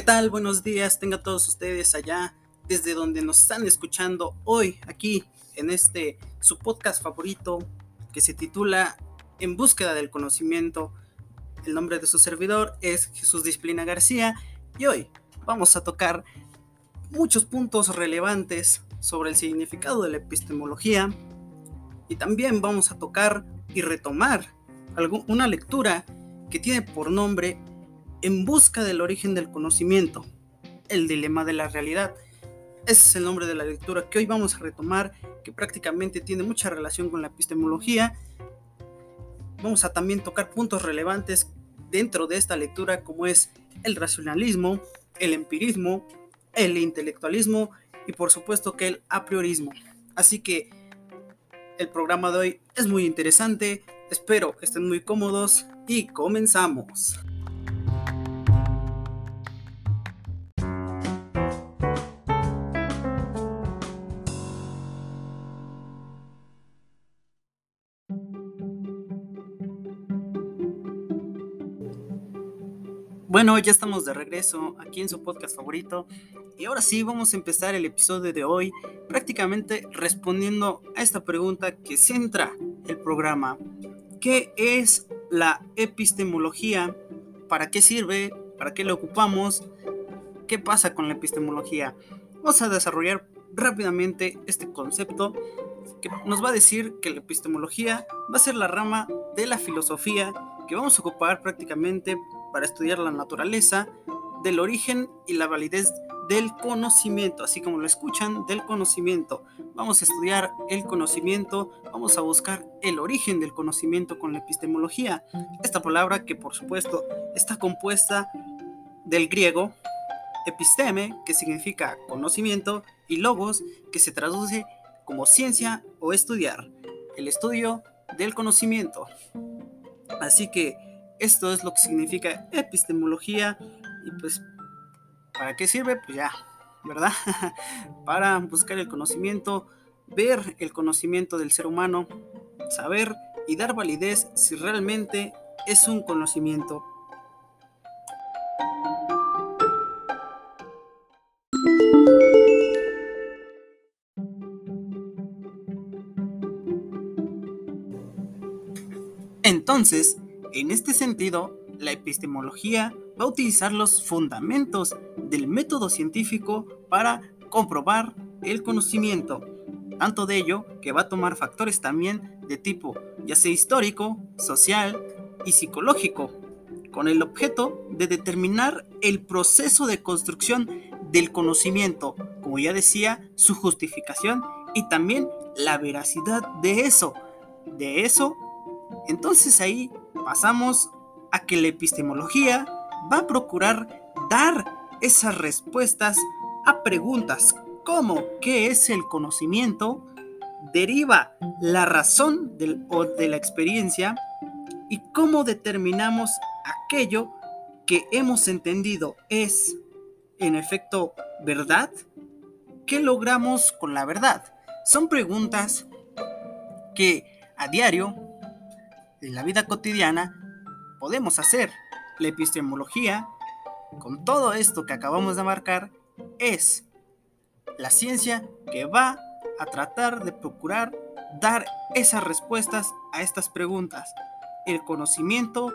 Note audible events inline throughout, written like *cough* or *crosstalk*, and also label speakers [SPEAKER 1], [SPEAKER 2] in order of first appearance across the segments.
[SPEAKER 1] ¿qué tal? Buenos días, tengan todos ustedes allá desde donde nos están escuchando hoy aquí en este su podcast favorito que se titula En búsqueda del conocimiento. El nombre de su servidor es Jesús Disciplina García y hoy vamos a tocar muchos puntos relevantes sobre el significado de la epistemología y también vamos a tocar y retomar una lectura que tiene por nombre en busca del origen del conocimiento, el dilema de la realidad. Ese es el nombre de la lectura que hoy vamos a retomar, que prácticamente tiene mucha relación con la epistemología. Vamos a también tocar puntos relevantes dentro de esta lectura como es el racionalismo, el empirismo, el intelectualismo y por supuesto que el a priorismo. Así que el programa de hoy es muy interesante, espero que estén muy cómodos y comenzamos. Bueno, ya estamos de regreso aquí en su podcast favorito y ahora sí vamos a empezar el episodio de hoy prácticamente respondiendo a esta pregunta que centra el programa. ¿Qué es la epistemología? ¿Para qué sirve? ¿Para qué la ocupamos? ¿Qué pasa con la epistemología? Vamos a desarrollar rápidamente este concepto que nos va a decir que la epistemología va a ser la rama de la filosofía que vamos a ocupar prácticamente para estudiar la naturaleza del origen y la validez del conocimiento, así como lo escuchan, del conocimiento. Vamos a estudiar el conocimiento, vamos a buscar el origen del conocimiento con la epistemología. Esta palabra que por supuesto está compuesta del griego episteme, que significa conocimiento, y logos, que se traduce como ciencia o estudiar, el estudio del conocimiento. Así que esto es lo que significa epistemología y pues ¿para qué sirve? Pues ya, ¿verdad? *laughs* Para buscar el conocimiento, ver el conocimiento del ser humano, saber y dar validez si realmente es un conocimiento. Entonces, en este sentido, la epistemología va a utilizar los fundamentos del método científico para comprobar el conocimiento, tanto de ello que va a tomar factores también de tipo ya sea histórico, social y psicológico, con el objeto de determinar el proceso de construcción del conocimiento, como ya decía, su justificación y también la veracidad de eso. De eso, entonces ahí pasamos a que la epistemología va a procurar dar esas respuestas a preguntas como ¿qué es el conocimiento? deriva la razón del, o de la experiencia y cómo determinamos aquello que hemos entendido es, en efecto, verdad. ¿Qué logramos con la verdad? Son preguntas que a diario en la vida cotidiana podemos hacer. La epistemología, con todo esto que acabamos de marcar, es la ciencia que va a tratar de procurar dar esas respuestas a estas preguntas. El conocimiento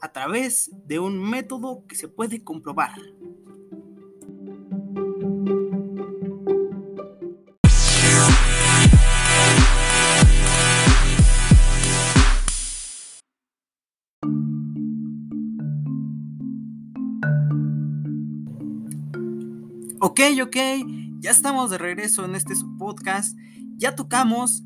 [SPEAKER 1] a través de un método que se puede comprobar. Ok, ok, ya estamos de regreso en este podcast. Ya tocamos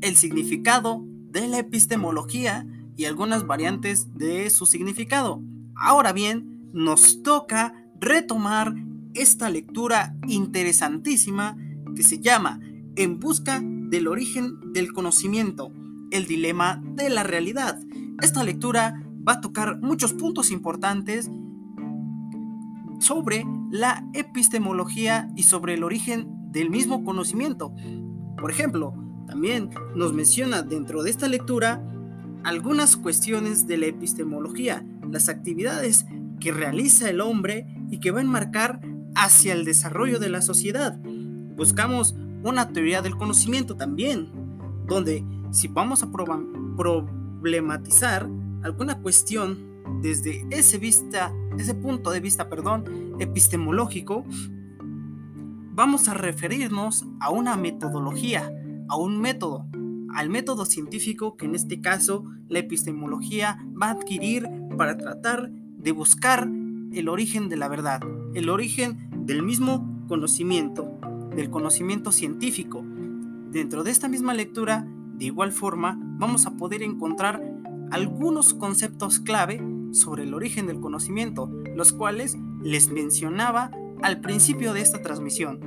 [SPEAKER 1] el significado de la epistemología y algunas variantes de su significado. Ahora bien, nos toca retomar esta lectura interesantísima que se llama En busca del origen del conocimiento, el dilema de la realidad. Esta lectura va a tocar muchos puntos importantes sobre la epistemología y sobre el origen del mismo conocimiento. Por ejemplo, también nos menciona dentro de esta lectura algunas cuestiones de la epistemología, las actividades que realiza el hombre y que va a enmarcar hacia el desarrollo de la sociedad. Buscamos una teoría del conocimiento también, donde si vamos a problematizar alguna cuestión desde ese, vista, ese punto de vista perdón, epistemológico, vamos a referirnos a una metodología, a un método, al método científico que en este caso la epistemología va a adquirir para tratar de buscar el origen de la verdad, el origen del mismo conocimiento, del conocimiento científico. Dentro de esta misma lectura, de igual forma, vamos a poder encontrar algunos conceptos clave sobre el origen del conocimiento, los cuales les mencionaba al principio de esta transmisión.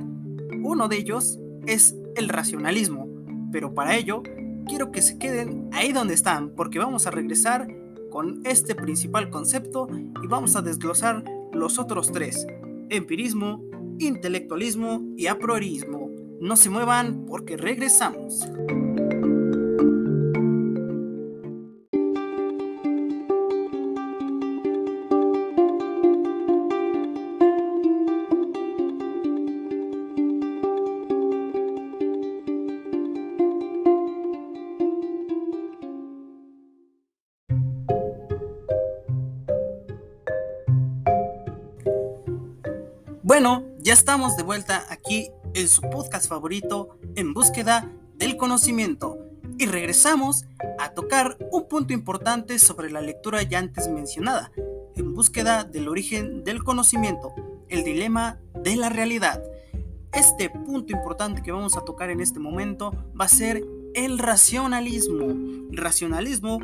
[SPEAKER 1] Uno de ellos es el racionalismo, pero para ello quiero que se queden ahí donde están, porque vamos a regresar con este principal concepto y vamos a desglosar los otros tres, empirismo, intelectualismo y apriorismo. No se muevan porque regresamos. Bueno, ya estamos de vuelta aquí en su podcast favorito, En búsqueda del conocimiento. Y regresamos a tocar un punto importante sobre la lectura ya antes mencionada, en búsqueda del origen del conocimiento, el dilema de la realidad. Este punto importante que vamos a tocar en este momento va a ser el racionalismo. Racionalismo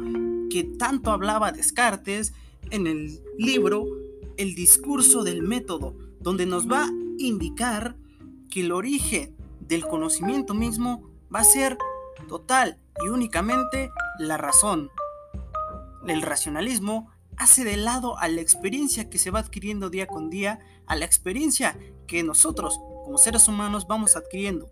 [SPEAKER 1] que tanto hablaba Descartes en el libro El discurso del método, donde nos va a indicar que el origen del conocimiento mismo va a ser total y únicamente la razón. El racionalismo hace de lado a la experiencia que se va adquiriendo día con día, a la experiencia que nosotros como seres humanos vamos adquiriendo.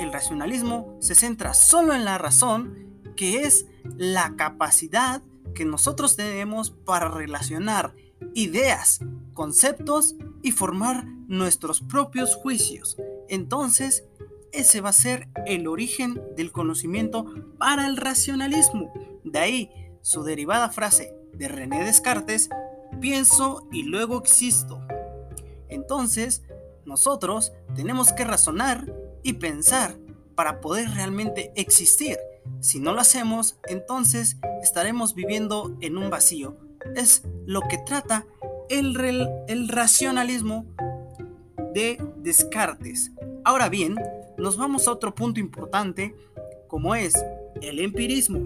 [SPEAKER 1] El racionalismo se centra solo en la razón, que es la capacidad que nosotros tenemos para relacionar ideas, conceptos y formar nuestros propios juicios. Entonces, ese va a ser el origen del conocimiento para el racionalismo. De ahí su derivada frase de René Descartes, pienso y luego existo. Entonces, nosotros tenemos que razonar y pensar para poder realmente existir. Si no lo hacemos, entonces estaremos viviendo en un vacío. Es lo que trata el, el racionalismo de Descartes. Ahora bien, nos vamos a otro punto importante como es el empirismo,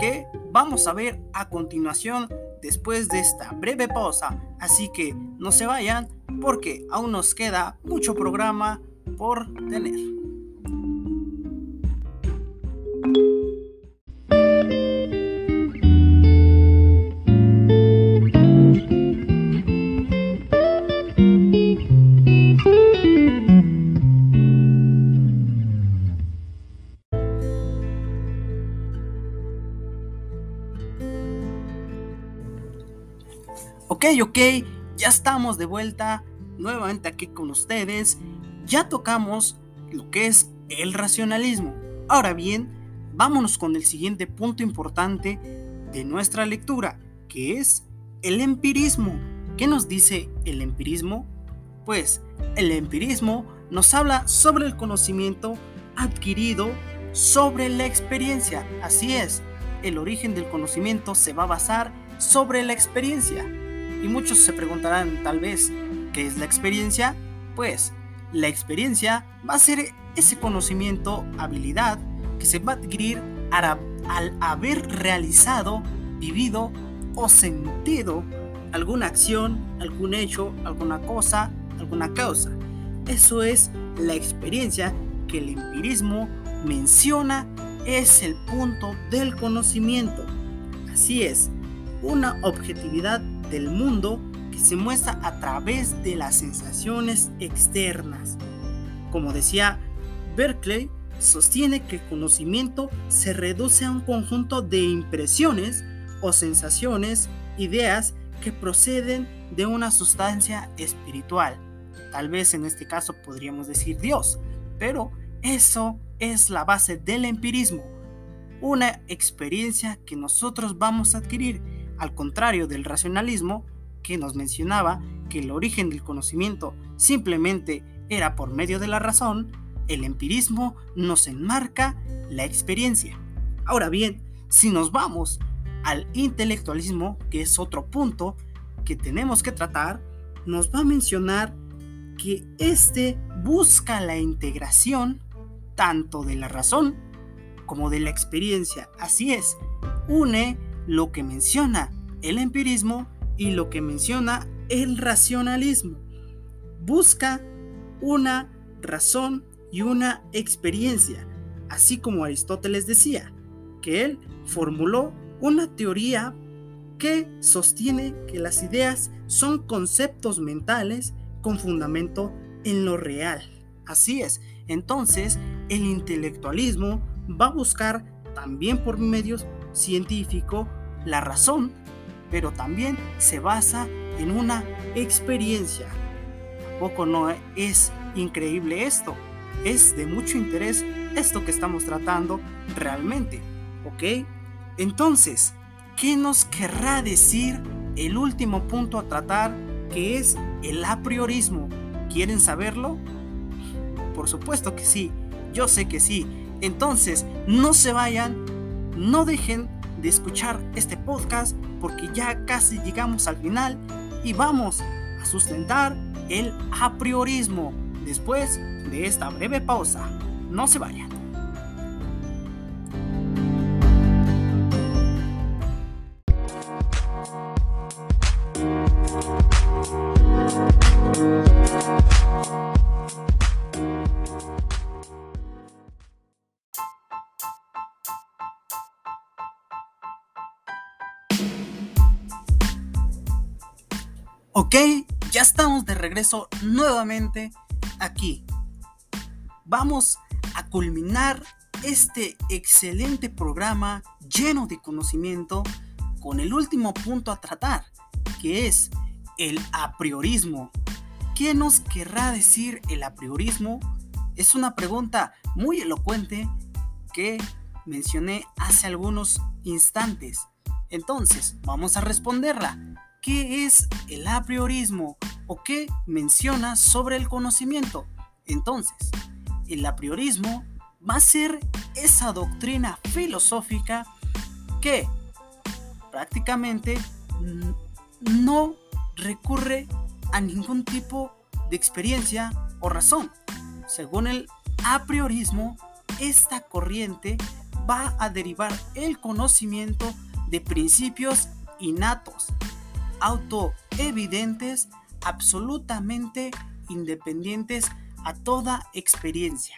[SPEAKER 1] que vamos a ver a continuación después de esta breve pausa. Así que no se vayan porque aún nos queda mucho programa por tener. Ok, ok, ya estamos de vuelta nuevamente aquí con ustedes. Ya tocamos lo que es el racionalismo. Ahora bien, vámonos con el siguiente punto importante de nuestra lectura, que es el empirismo. ¿Qué nos dice el empirismo? Pues el empirismo nos habla sobre el conocimiento adquirido sobre la experiencia. Así es, el origen del conocimiento se va a basar sobre la experiencia. Y muchos se preguntarán tal vez, ¿qué es la experiencia? Pues la experiencia va a ser ese conocimiento, habilidad que se va a adquirir al haber realizado, vivido o sentido alguna acción, algún hecho, alguna cosa, alguna causa. Eso es la experiencia que el empirismo menciona es el punto del conocimiento. Así es, una objetividad del mundo que se muestra a través de las sensaciones externas. Como decía Berkeley, sostiene que el conocimiento se reduce a un conjunto de impresiones o sensaciones ideas que proceden de una sustancia espiritual. Tal vez en este caso podríamos decir Dios, pero eso es la base del empirismo, una experiencia que nosotros vamos a adquirir, al contrario del racionalismo que nos mencionaba que el origen del conocimiento simplemente era por medio de la razón, el empirismo nos enmarca la experiencia. Ahora bien, si nos vamos al intelectualismo, que es otro punto que tenemos que tratar, nos va a mencionar que este busca la integración tanto de la razón como de la experiencia. Así es, une lo que menciona el empirismo y lo que menciona el racionalismo. Busca una razón y una experiencia, así como Aristóteles decía, que él formuló una teoría que sostiene que las ideas son conceptos mentales con fundamento en lo real. Así es, entonces el intelectualismo va a buscar también por medios científicos la razón, pero también se basa en una experiencia. poco no es increíble esto? Es de mucho interés esto que estamos tratando realmente, ¿ok? Entonces, ¿qué nos querrá decir el último punto a tratar que es el apriorismo? ¿Quieren saberlo? Por supuesto que sí, yo sé que sí. Entonces, no se vayan, no dejen de escuchar este podcast porque ya casi llegamos al final y vamos a sustentar el apriorismo después de esta breve pausa. No se vayan. Ok, ya estamos de regreso nuevamente aquí. Vamos a culminar este excelente programa lleno de conocimiento con el último punto a tratar, que es el apriorismo. ¿Qué nos querrá decir el apriorismo? Es una pregunta muy elocuente que mencioné hace algunos instantes. Entonces, vamos a responderla. ¿Qué es el apriorismo o qué menciona sobre el conocimiento? Entonces, el apriorismo va a ser esa doctrina filosófica que prácticamente no recurre a ningún tipo de experiencia o razón. Según el apriorismo, esta corriente va a derivar el conocimiento de principios innatos autoevidentes, absolutamente independientes a toda experiencia.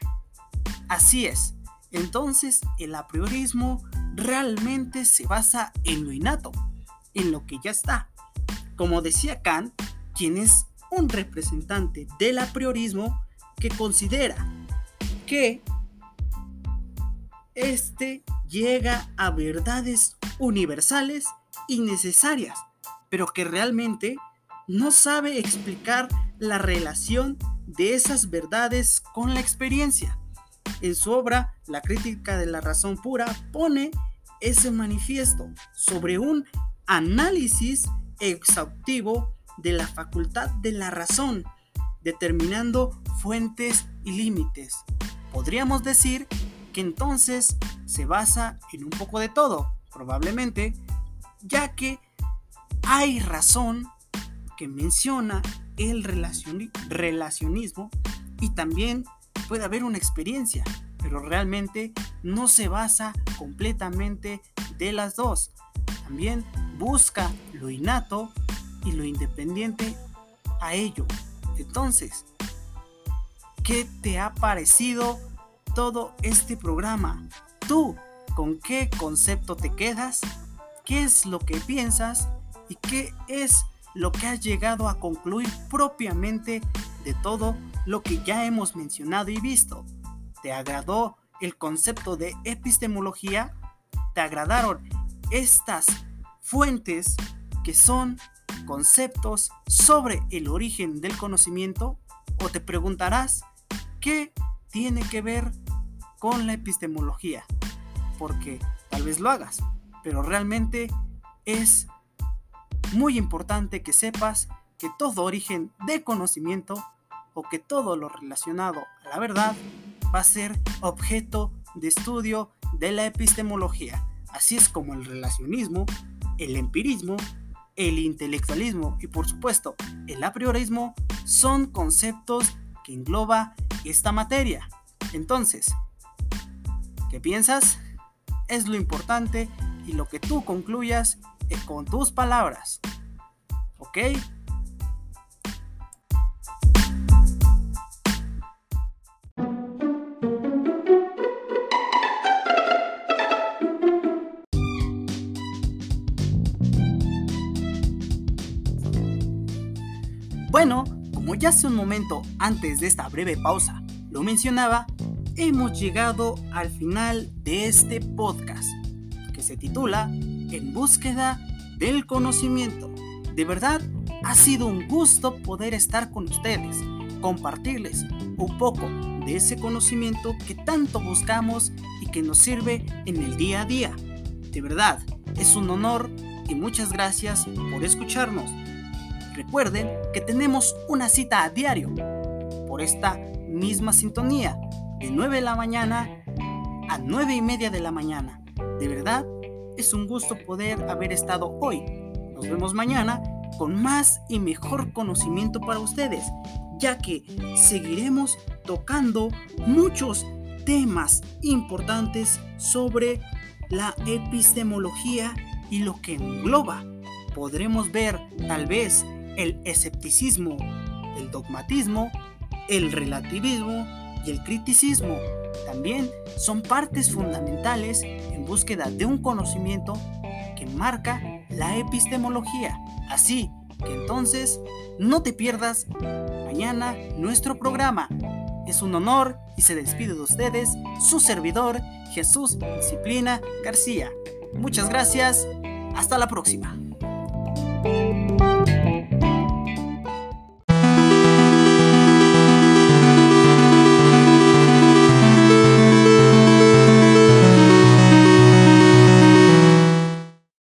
[SPEAKER 1] Así es, entonces el apriorismo realmente se basa en lo innato, en lo que ya está. Como decía Kant, quien es un representante del apriorismo que considera que este llega a verdades universales y necesarias pero que realmente no sabe explicar la relación de esas verdades con la experiencia. En su obra, La crítica de la razón pura, pone ese manifiesto sobre un análisis exhaustivo de la facultad de la razón, determinando fuentes y límites. Podríamos decir que entonces se basa en un poco de todo, probablemente, ya que hay razón que menciona el relacionismo y también puede haber una experiencia, pero realmente no se basa completamente de las dos. También busca lo innato y lo independiente a ello. Entonces, ¿qué te ha parecido todo este programa? ¿Tú con qué concepto te quedas? ¿Qué es lo que piensas? Y qué es lo que has llegado a concluir propiamente de todo lo que ya hemos mencionado y visto. ¿Te agradó el concepto de epistemología? ¿Te agradaron estas fuentes que son conceptos sobre el origen del conocimiento o te preguntarás qué tiene que ver con la epistemología, porque tal vez lo hagas, pero realmente es muy importante que sepas que todo origen de conocimiento o que todo lo relacionado a la verdad va a ser objeto de estudio de la epistemología. Así es como el relacionismo, el empirismo, el intelectualismo y por supuesto el a priorismo son conceptos que engloba esta materia. Entonces, ¿qué piensas? Es lo importante y lo que tú concluyas con tus palabras. ¿Ok? Bueno, como ya hace un momento antes de esta breve pausa lo mencionaba, hemos llegado al final de este podcast que se titula En búsqueda del conocimiento. De verdad, ha sido un gusto poder estar con ustedes, compartirles un poco de ese conocimiento que tanto buscamos y que nos sirve en el día a día. De verdad, es un honor y muchas gracias por escucharnos. Recuerden que tenemos una cita a diario por esta misma sintonía de 9 de la mañana a 9 y media de la mañana. De verdad, es un gusto poder haber estado hoy. Nos vemos mañana con más y mejor conocimiento para ustedes, ya que seguiremos tocando muchos temas importantes sobre la epistemología y lo que engloba. Podremos ver tal vez el escepticismo, el dogmatismo, el relativismo y el criticismo. También son partes fundamentales en búsqueda de un conocimiento que marca la epistemología. Así que entonces no te pierdas mañana nuestro programa. Es un honor y se despide de ustedes su servidor Jesús Disciplina García. Muchas gracias. Hasta la próxima.